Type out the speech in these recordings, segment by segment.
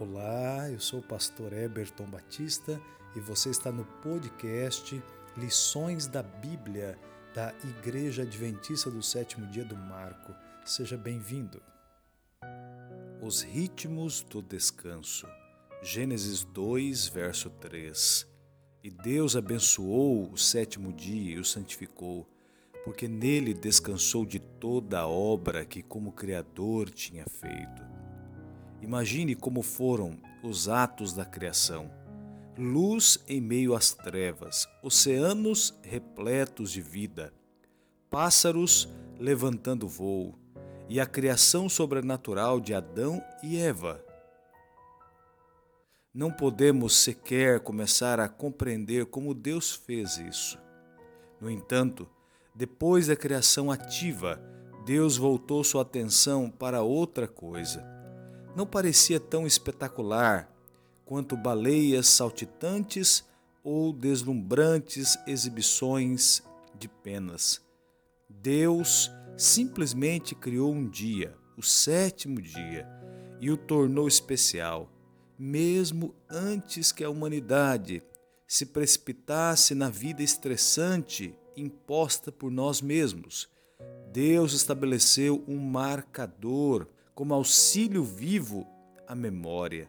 Olá, eu sou o pastor Eberton Batista e você está no podcast Lições da Bíblia da Igreja Adventista do Sétimo Dia do Marco. Seja bem-vindo. Os ritmos do descanso. Gênesis 2, verso 3. E Deus abençoou o sétimo dia e o santificou, porque nele descansou de toda a obra que como Criador tinha feito. Imagine como foram os atos da criação. Luz em meio às trevas, oceanos repletos de vida, pássaros levantando voo e a criação sobrenatural de Adão e Eva. Não podemos sequer começar a compreender como Deus fez isso. No entanto, depois da criação ativa, Deus voltou sua atenção para outra coisa não parecia tão espetacular quanto baleias saltitantes ou deslumbrantes exibições de penas. Deus simplesmente criou um dia, o sétimo dia, e o tornou especial, mesmo antes que a humanidade se precipitasse na vida estressante imposta por nós mesmos. Deus estabeleceu um marcador como auxílio vivo à memória.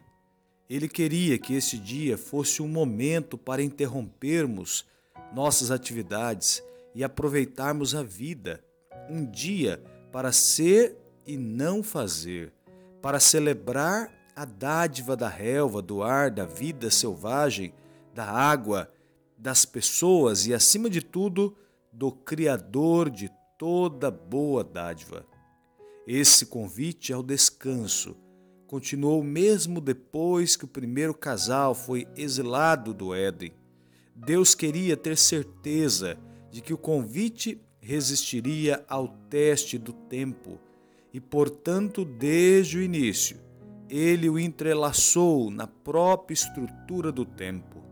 Ele queria que esse dia fosse um momento para interrompermos nossas atividades e aproveitarmos a vida, um dia para ser e não fazer, para celebrar a dádiva da relva, do ar, da vida selvagem, da água, das pessoas e, acima de tudo, do Criador de toda boa dádiva. Esse convite ao descanso continuou mesmo depois que o primeiro casal foi exilado do Éden. Deus queria ter certeza de que o convite resistiria ao teste do tempo e, portanto, desde o início, ele o entrelaçou na própria estrutura do tempo.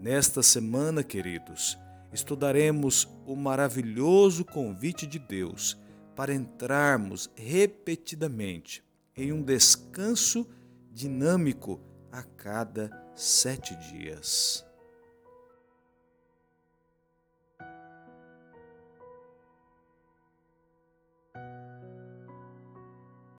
Nesta semana, queridos, estudaremos o maravilhoso convite de Deus para entrarmos repetidamente em um descanso dinâmico a cada sete dias.